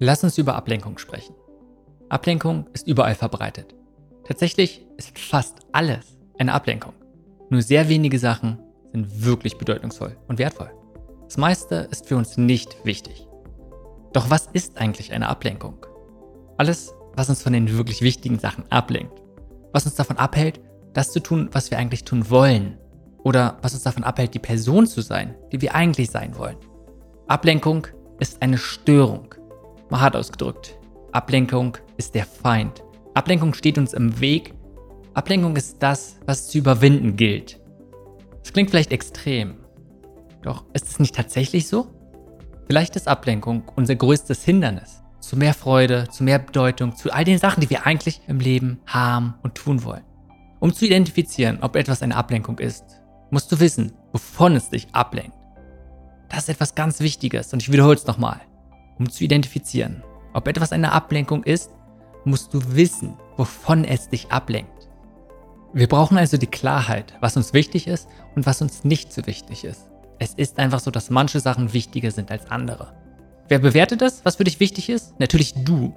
Lass uns über Ablenkung sprechen. Ablenkung ist überall verbreitet. Tatsächlich ist fast alles eine Ablenkung. Nur sehr wenige Sachen sind wirklich bedeutungsvoll und wertvoll. Das meiste ist für uns nicht wichtig. Doch was ist eigentlich eine Ablenkung? Alles, was uns von den wirklich wichtigen Sachen ablenkt. Was uns davon abhält, das zu tun, was wir eigentlich tun wollen. Oder was uns davon abhält, die Person zu sein, die wir eigentlich sein wollen. Ablenkung ist eine Störung. Mal hart ausgedrückt. Ablenkung ist der Feind. Ablenkung steht uns im Weg. Ablenkung ist das, was zu überwinden gilt. Das klingt vielleicht extrem. Doch ist es nicht tatsächlich so? Vielleicht ist Ablenkung unser größtes Hindernis zu mehr Freude, zu mehr Bedeutung, zu all den Sachen, die wir eigentlich im Leben haben und tun wollen. Um zu identifizieren, ob etwas eine Ablenkung ist, musst du wissen, wovon es dich ablenkt. Das ist etwas ganz Wichtiges und ich wiederhole es nochmal. Um zu identifizieren, ob etwas eine Ablenkung ist, musst du wissen, wovon es dich ablenkt. Wir brauchen also die Klarheit, was uns wichtig ist und was uns nicht so wichtig ist. Es ist einfach so, dass manche Sachen wichtiger sind als andere. Wer bewertet das, was für dich wichtig ist? Natürlich du.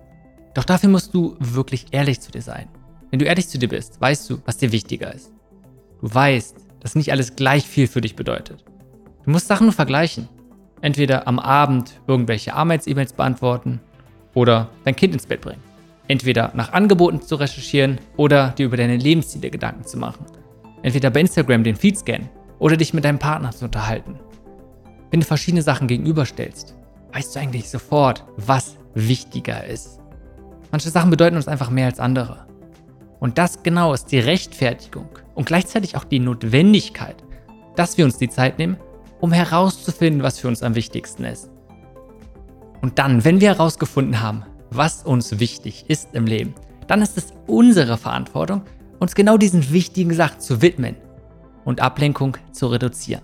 Doch dafür musst du wirklich ehrlich zu dir sein. Wenn du ehrlich zu dir bist, weißt du, was dir wichtiger ist. Du weißt, dass nicht alles gleich viel für dich bedeutet. Du musst Sachen nur vergleichen. Entweder am Abend irgendwelche Arbeits-E-Mails beantworten oder dein Kind ins Bett bringen. Entweder nach Angeboten zu recherchieren oder dir über deine Lebensziele Gedanken zu machen. Entweder bei Instagram den Feed scannen oder dich mit deinem Partner zu unterhalten. Wenn du verschiedene Sachen gegenüberstellst, weißt du eigentlich sofort, was wichtiger ist. Manche Sachen bedeuten uns einfach mehr als andere. Und das genau ist die Rechtfertigung und gleichzeitig auch die Notwendigkeit, dass wir uns die Zeit nehmen, um herauszufinden, was für uns am wichtigsten ist. Und dann, wenn wir herausgefunden haben, was uns wichtig ist im Leben, dann ist es unsere Verantwortung, uns genau diesen wichtigen Sachen zu widmen und Ablenkung zu reduzieren.